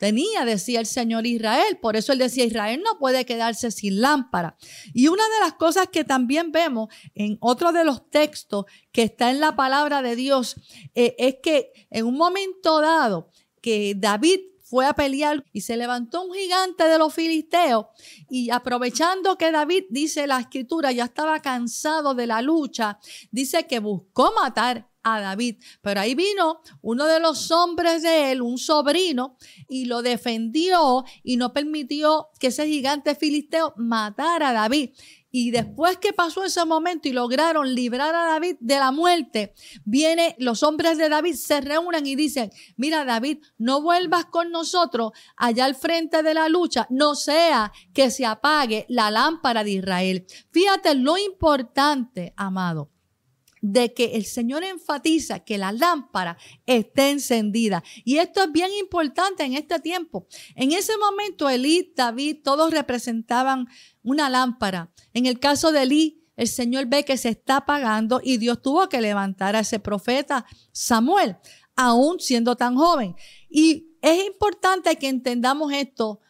sostenía, decía el Señor Israel. Por eso él decía, Israel no puede quedarse sin lámpara. Y una de las cosas que también vemos en otro de los textos que está en la palabra de Dios eh, es que en un momento dado que David fue a pelear y se levantó un gigante de los filisteos y aprovechando que David, dice la escritura, ya estaba cansado de la lucha, dice que buscó matar a David. Pero ahí vino uno de los hombres de él, un sobrino, y lo defendió y no permitió que ese gigante filisteo matara a David. Y después que pasó ese momento y lograron librar a David de la muerte, viene los hombres de David, se reúnen y dicen, mira David, no vuelvas con nosotros allá al frente de la lucha, no sea que se apague la lámpara de Israel. Fíjate lo importante, amado de que el Señor enfatiza que la lámpara esté encendida. Y esto es bien importante en este tiempo. En ese momento, Elí, David, todos representaban una lámpara. En el caso de Elí, el Señor ve que se está apagando y Dios tuvo que levantar a ese profeta Samuel, aún siendo tan joven. Y es importante que entendamos esto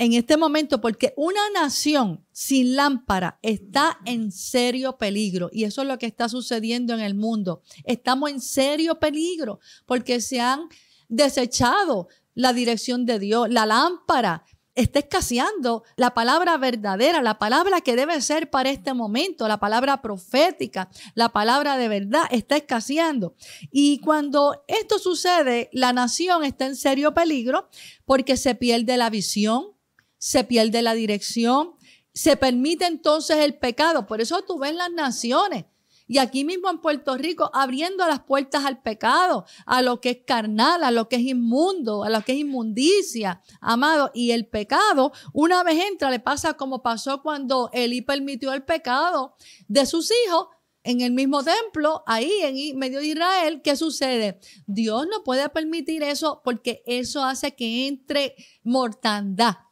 en este momento porque una nación sin lámpara está en serio peligro y eso es lo que está sucediendo en el mundo. Estamos en serio peligro porque se han desechado la dirección de Dios, la lámpara está escaseando la palabra verdadera, la palabra que debe ser para este momento, la palabra profética, la palabra de verdad está escaseando. Y cuando esto sucede, la nación está en serio peligro porque se pierde la visión, se pierde la dirección, se permite entonces el pecado. Por eso tú ves las naciones. Y aquí mismo en Puerto Rico, abriendo las puertas al pecado, a lo que es carnal, a lo que es inmundo, a lo que es inmundicia, amado. Y el pecado, una vez entra, le pasa como pasó cuando Elí permitió el pecado de sus hijos en el mismo templo, ahí en medio de Israel. ¿Qué sucede? Dios no puede permitir eso porque eso hace que entre mortandad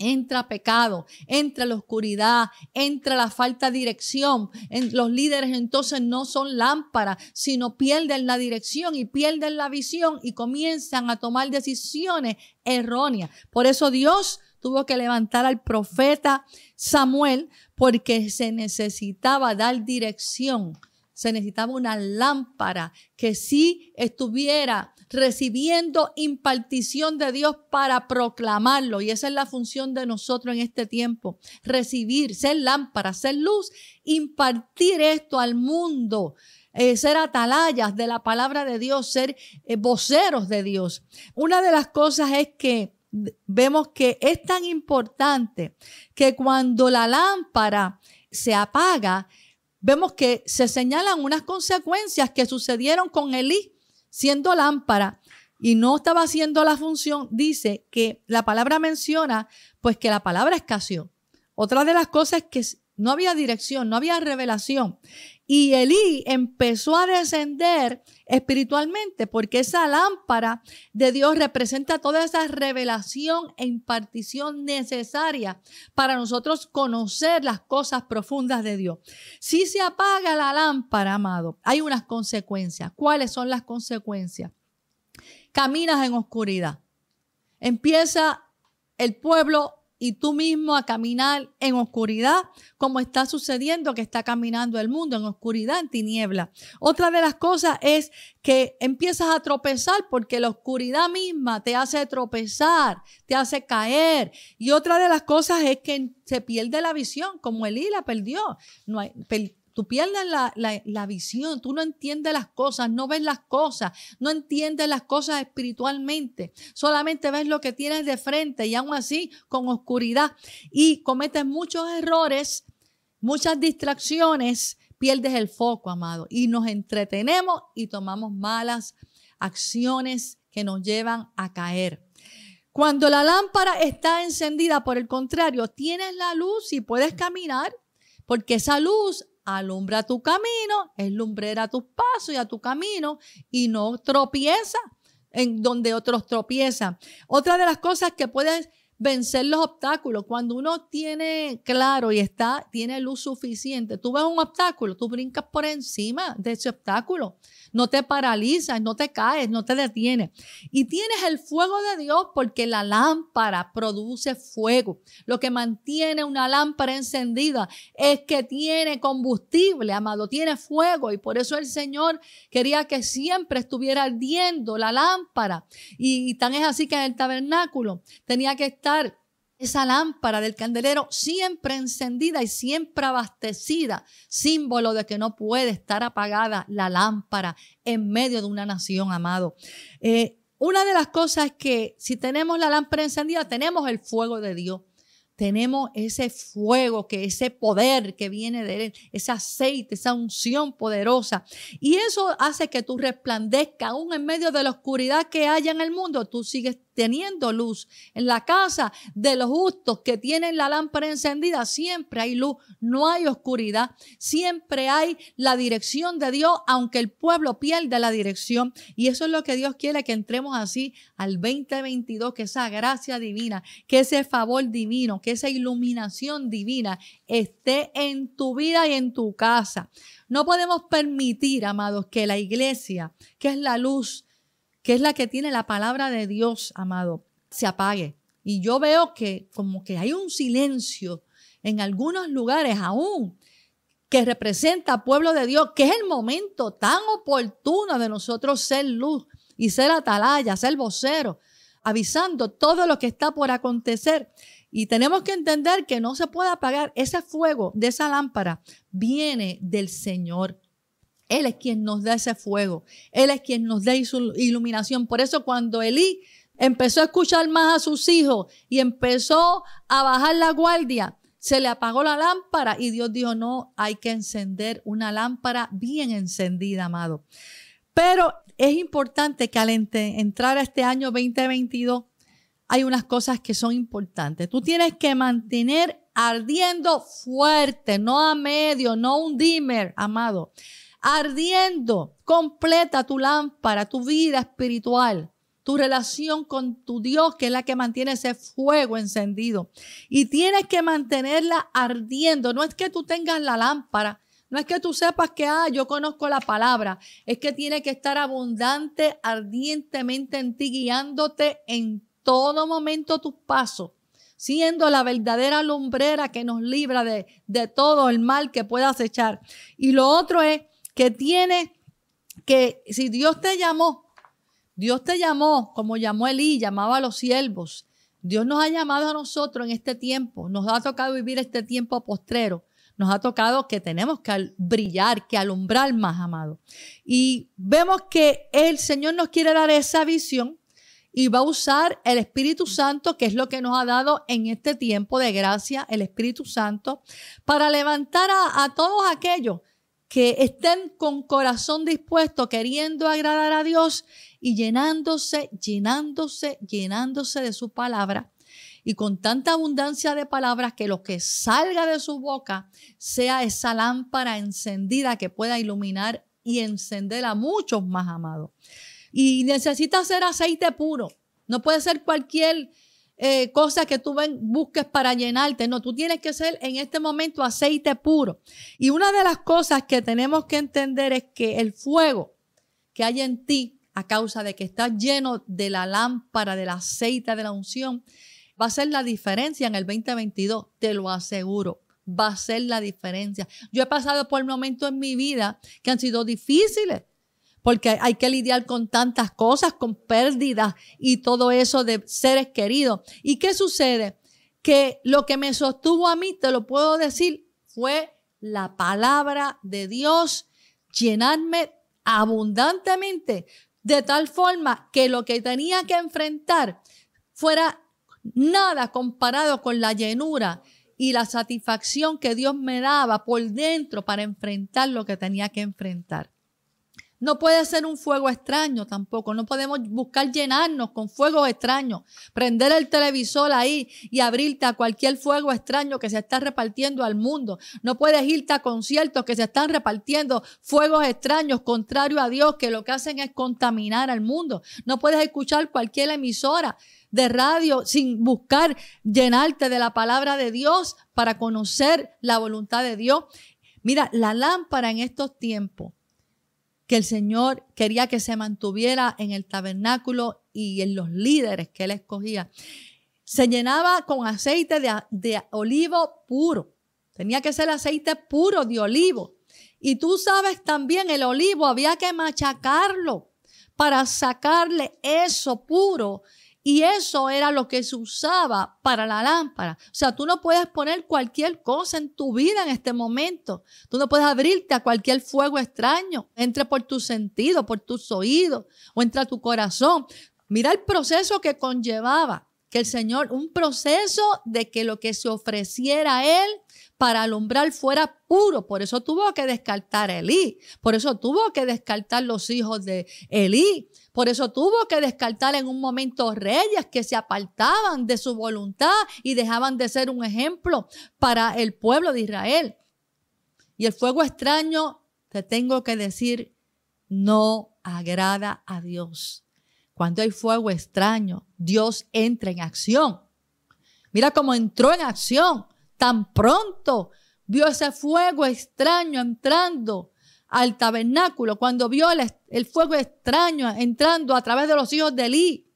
entra pecado, entra la oscuridad, entra la falta de dirección. los líderes entonces no son lámparas, sino pierden la dirección y pierden la visión y comienzan a tomar decisiones erróneas. Por eso Dios tuvo que levantar al profeta Samuel porque se necesitaba dar dirección. Se necesitaba una lámpara que sí estuviera recibiendo impartición de Dios para proclamarlo. Y esa es la función de nosotros en este tiempo. Recibir, ser lámpara, ser luz, impartir esto al mundo. Eh, ser atalayas de la palabra de Dios, ser eh, voceros de Dios. Una de las cosas es que vemos que es tan importante que cuando la lámpara se apaga, vemos que se señalan unas consecuencias que sucedieron con Elí siendo lámpara y no estaba haciendo la función, dice que la palabra menciona, pues que la palabra escaseó. Otra de las cosas es que no había dirección, no había revelación. Y Elí empezó a descender espiritualmente porque esa lámpara de Dios representa toda esa revelación e impartición necesaria para nosotros conocer las cosas profundas de Dios. Si se apaga la lámpara, amado, hay unas consecuencias. ¿Cuáles son las consecuencias? Caminas en oscuridad. Empieza el pueblo y tú mismo a caminar en oscuridad, como está sucediendo que está caminando el mundo en oscuridad, en tiniebla. Otra de las cosas es que empiezas a tropezar porque la oscuridad misma te hace tropezar, te hace caer. Y otra de las cosas es que se pierde la visión, como Elí la perdió. No hay, Tú pierdes la, visión, tú no entiendes las cosas, no ves las cosas, no entiendes las cosas espiritualmente. Solamente ves lo que tienes de frente y aún así con oscuridad. Y cometes muchos errores, muchas distracciones, pierdes el foco, amado. Y nos entretenemos y tomamos malas acciones que nos llevan a caer. Cuando la lámpara está encendida, por el contrario, tienes la luz y puedes caminar, porque esa luz alumbra tu camino, es lumbrera a tus pasos y a tu camino y no tropieza en donde otros tropiezan. Otra de las cosas que puedes vencer los obstáculos. Cuando uno tiene claro y está, tiene luz suficiente, tú ves un obstáculo, tú brincas por encima de ese obstáculo. No te paralizas, no te caes, no te detienes. Y tienes el fuego de Dios porque la lámpara produce fuego. Lo que mantiene una lámpara encendida es que tiene combustible, amado, tiene fuego. Y por eso el Señor quería que siempre estuviera ardiendo la lámpara. Y, tan es así que en el tabernáculo tenía que estar esa lámpara del candelero siempre encendida y siempre abastecida, símbolo de que no puede estar apagada la lámpara en medio de una nación, amado. Eh, una de las cosas es que si tenemos la lámpara encendida, tenemos el fuego de Dios tenemos ese fuego, que ese poder que viene de él, ese aceite, esa unción poderosa. Y eso hace que tú resplandezca aún en medio de la oscuridad que haya en el mundo. Tú sigues teniendo luz. En la casa de los justos que tienen la lámpara encendida, siempre hay luz, no hay oscuridad, siempre hay la dirección de Dios, aunque el pueblo pierde la dirección. Y eso es lo que Dios quiere, que entremos así al 2022, que esa gracia divina, que ese favor divino, que esa iluminación divina esté en tu vida y en tu casa. No podemos permitir, amados, que la iglesia, que es la luz, que es la que tiene la palabra de Dios, amado, se apague. Y yo veo que como que hay un silencio en algunos lugares aún que representa pueblo de Dios, que es el momento tan oportuno de nosotros ser luz y ser atalaya, ser vocero, avisando todo lo que está por acontecer. Y tenemos que entender que no se puede apagar ese fuego de esa lámpara, viene del Señor. Él es quien nos da ese fuego. Él es quien nos da su iluminación. Por eso cuando Elí empezó a escuchar más a sus hijos y empezó a bajar la guardia, se le apagó la lámpara y Dios dijo, no, hay que encender una lámpara bien encendida, amado. Pero es importante que al entrar a este año 2022 hay unas cosas que son importantes. Tú tienes que mantener ardiendo fuerte, no a medio, no un dimmer, amado ardiendo, completa tu lámpara, tu vida espiritual, tu relación con tu Dios, que es la que mantiene ese fuego encendido. Y tienes que mantenerla ardiendo. No es que tú tengas la lámpara, no es que tú sepas que, ah, yo conozco la palabra. Es que tiene que estar abundante, ardientemente en ti, guiándote en todo momento tus pasos siendo la verdadera lumbrera que nos libra de, de, todo el mal que pueda acechar. Y lo otro es que tiene que, si Dios te llamó, Dios te llamó como llamó Elí, llamaba a los siervos. Dios nos ha llamado a nosotros en este tiempo, nos ha tocado vivir este tiempo postrero. Nos ha tocado que tenemos que brillar, que alumbrar más, amado. Y vemos que el Señor nos quiere dar esa visión y va a usar el Espíritu Santo, que es lo que nos ha dado en este tiempo de gracia, el Espíritu Santo, para levantar a, a todos aquellos que estén con corazón dispuesto, queriendo agradar a Dios y llenándose, llenándose, llenándose de su palabra y con tanta abundancia de palabras que lo que salga de su boca sea esa lámpara encendida que pueda iluminar y encender a muchos más amados. Y necesita ser aceite puro. No puede ser cualquier eh, cosas que tú busques para llenarte. No, tú tienes que ser en este momento aceite puro. Y una de las cosas que tenemos que entender es que el fuego que hay en ti a causa de que estás lleno de la lámpara, del aceite, de la unción, va a ser la diferencia en el 2022, te lo aseguro. Va a ser la diferencia. Yo he pasado por momentos en mi vida que han sido difíciles porque hay que lidiar con tantas cosas, con pérdidas y todo eso de seres queridos. ¿Y qué sucede? Que lo que me sostuvo a mí, te lo puedo decir, fue la palabra de Dios, llenarme abundantemente, de tal forma que lo que tenía que enfrentar fuera nada comparado con la llenura y la satisfacción que Dios me daba por dentro para enfrentar lo que tenía que enfrentar. No puede ser un fuego extraño tampoco. No podemos buscar llenarnos con fuegos extraños. Prender el televisor ahí y abrirte a cualquier fuego extraño que se está repartiendo al mundo. No puedes irte a conciertos que se están repartiendo fuegos extraños contrario a Dios que lo que hacen es contaminar al mundo. No puedes escuchar cualquier emisora de radio sin buscar llenarte de la palabra de Dios para conocer la voluntad de Dios. Mira, la lámpara en estos tiempos que el Señor quería que se mantuviera en el tabernáculo y en los líderes que él escogía. Se llenaba con aceite de, de olivo puro. Tenía que ser aceite puro de olivo. Y tú sabes también, el olivo había que machacarlo para sacarle eso puro y eso era lo que se usaba para la lámpara. O sea, tú no puedes poner cualquier cosa en tu vida en este momento. Tú no puedes abrirte a cualquier fuego extraño. Entre por tus sentidos, por tus oídos o entre a tu corazón. Mira el proceso que conllevaba que el Señor, un proceso de que lo que se ofreciera a Él para alumbrar fuera puro. Por eso tuvo que descartar Elí. Por eso tuvo que descartar los hijos de Elí. Por eso tuvo que descartar en un momento reyes que se apartaban de su voluntad y dejaban de ser un ejemplo para el pueblo de Israel. Y el fuego extraño, te tengo que decir, no agrada a Dios. Cuando hay fuego extraño, Dios entra en acción. Mira cómo entró en acción. Tan pronto vio ese fuego extraño entrando al tabernáculo, cuando vio el, fuego extraño entrando a través de los hijos de Elí,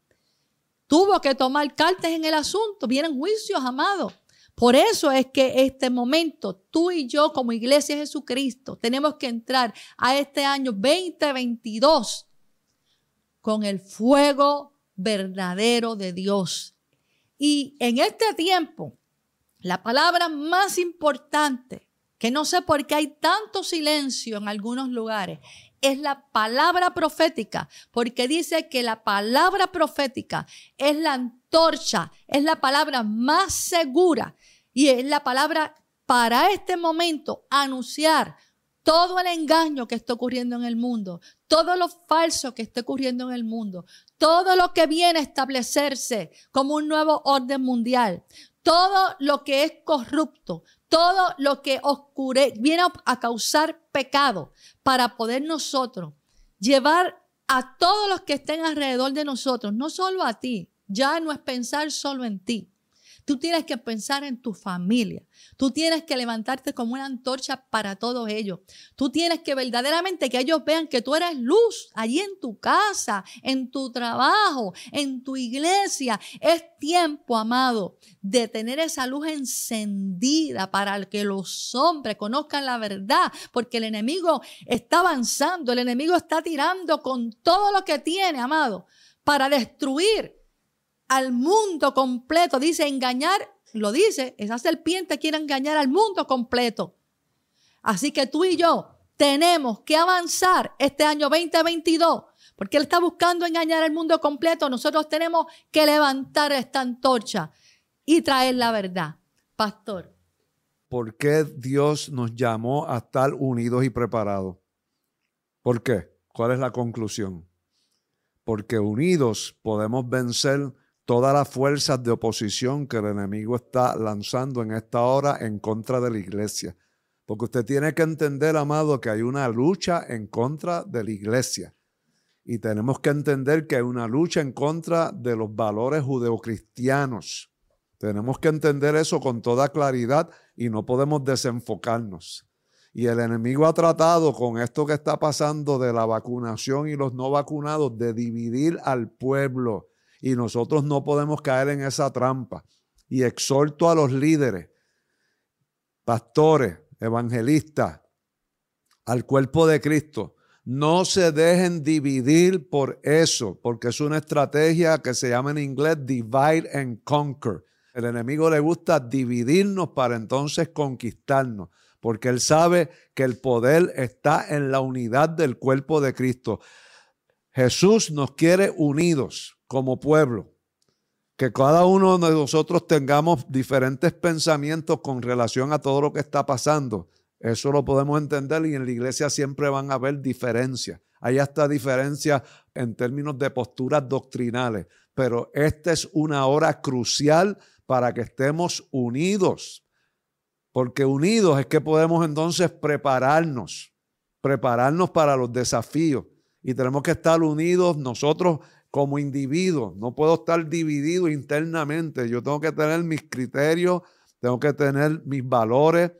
tuvo que tomar cartas en el asunto. Vienen juicios, amados. Por eso es que este momento, tú y yo como iglesia de Jesucristo, tenemos que entrar a este año 2022 con el fuego verdadero de Dios. Y en este tiempo, la palabra más importante que no sé por qué hay tanto silencio en algunos lugares, es la palabra profética, porque dice que la palabra profética es la antorcha, es la palabra más segura y es la palabra para este momento anunciar todo el engaño que está ocurriendo en el mundo, todo lo falso que está ocurriendo en el mundo, todo lo que viene a establecerse como un nuevo orden mundial, todo lo que es corrupto, todo lo que oscure, viene a causar pecado para poder nosotros llevar a todos los que estén alrededor de nosotros, no solo a ti, ya no es pensar solo en ti, Tú tienes que pensar en tu familia. Tú tienes que levantarte como una antorcha para todos ellos. Tú tienes que verdaderamente que ellos vean que tú eres luz allí en tu casa, en tu trabajo, en tu iglesia. Es tiempo, amado, de tener esa luz encendida para que los hombres conozcan la verdad, porque el enemigo está avanzando, el enemigo está tirando con todo lo que tiene, amado, para destruir al mundo completo. Dice engañar, lo dice, esa serpiente quiere engañar al mundo completo. Así que tú y yo tenemos que avanzar este año 2022, porque Él está buscando engañar al mundo completo. Nosotros tenemos que levantar esta antorcha y traer la verdad. Pastor. ¿Por qué Dios nos llamó a estar unidos y preparados? ¿Por qué? ¿Cuál es la conclusión? Porque unidos podemos vencer todas las fuerzas de oposición que el enemigo está lanzando en esta hora en contra de la iglesia. Porque usted tiene que entender, amado, que hay una lucha en contra de la iglesia. Y tenemos que entender que hay una lucha en contra de los valores judeocristianos. Tenemos que entender eso con toda claridad y no podemos desenfocarnos. Y el enemigo ha tratado con esto que está pasando de la vacunación y los no vacunados de dividir al pueblo y nosotros no podemos caer en esa trampa. Y exhorto a los líderes, pastores, evangelistas, al cuerpo de Cristo, no se dejen dividir por eso, porque es una estrategia que se llama en inglés divide and conquer. El enemigo le gusta dividirnos para entonces conquistarnos, porque él sabe que el poder está en la unidad del cuerpo de Cristo. Jesús nos quiere unidos como pueblo. Que cada uno de nosotros tengamos diferentes pensamientos con relación a todo lo que está pasando. Eso lo podemos entender y en la iglesia siempre van a haber diferencias. Hay hasta diferencias en términos de posturas doctrinales, pero esta es una hora crucial para que estemos unidos, porque unidos es que podemos entonces prepararnos, prepararnos para los desafíos y tenemos que estar unidos nosotros como individuos. No puedo estar dividido internamente. Yo tengo que tener mis criterios, tengo que tener mis valores,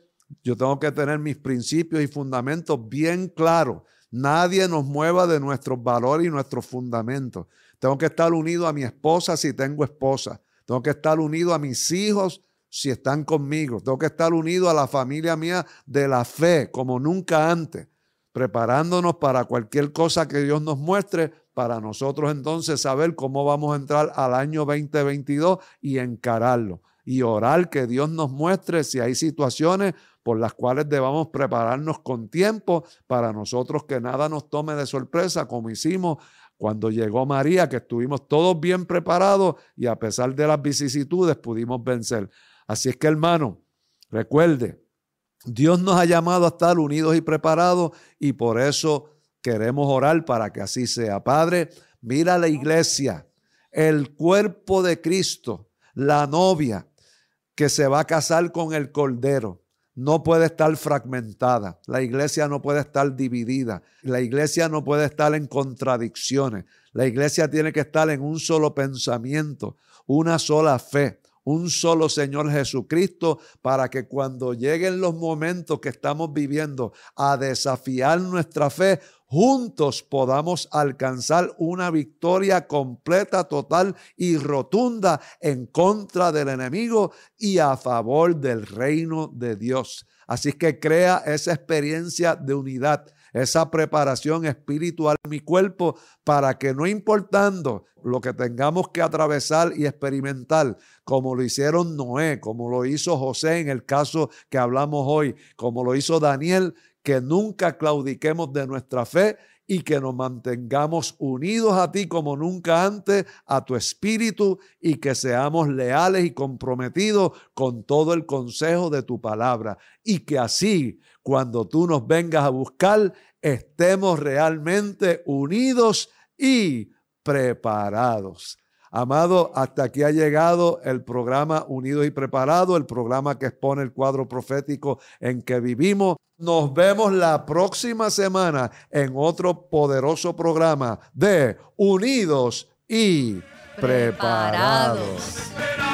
yo tengo que tener mis principios y fundamentos bien claros. Nadie nos mueva de nuestros valores y nuestros fundamentos. Tengo que estar unido a mi esposa si tengo esposa. Tengo que estar unido a mis hijos si están conmigo. Tengo que estar unido a la familia mía de la fe como nunca antes, preparándonos para cualquier cosa que Dios nos muestre, para nosotros entonces saber cómo vamos a entrar al año 2022 y encararlo. Y orar que Dios nos muestre si hay situaciones por las cuales debamos prepararnos con tiempo para nosotros que nada nos tome de sorpresa, como hicimos cuando llegó María, que estuvimos todos bien preparados y a pesar de las vicisitudes pudimos vencer. Así es que hermano, recuerde, Dios nos ha llamado a estar unidos y preparados y por eso queremos orar para que así sea. Padre, mira la iglesia, el cuerpo de Cristo, la novia que se va a casar con el Cordero no puede estar fragmentada, la iglesia no puede estar dividida, la iglesia no puede estar en contradicciones, la iglesia tiene que estar en un solo pensamiento, una sola fe, un solo Señor Jesucristo, para que cuando lleguen los momentos que estamos viviendo a desafiar nuestra fe, juntos podamos alcanzar una victoria completa, total y rotunda en contra del enemigo y a favor del reino de Dios. Así que crea esa experiencia de unidad, esa preparación espiritual en mi cuerpo para que no importando lo que tengamos que atravesar y experimentar, como lo hicieron Noé, como lo hizo José en el caso que hablamos hoy, como lo hizo Daniel, que nunca claudiquemos de nuestra fe y que nos mantengamos unidos a ti como nunca antes, a tu espíritu y que seamos leales y comprometidos con todo el consejo de tu palabra. Y que así, cuando tú nos vengas a buscar, estemos realmente unidos y preparados. Amado, hasta aquí ha llegado el programa Unidos y Preparados, el programa que expone el cuadro profético en que vivimos. Nos vemos la próxima semana en otro poderoso programa de Unidos y Preparados. Preparados.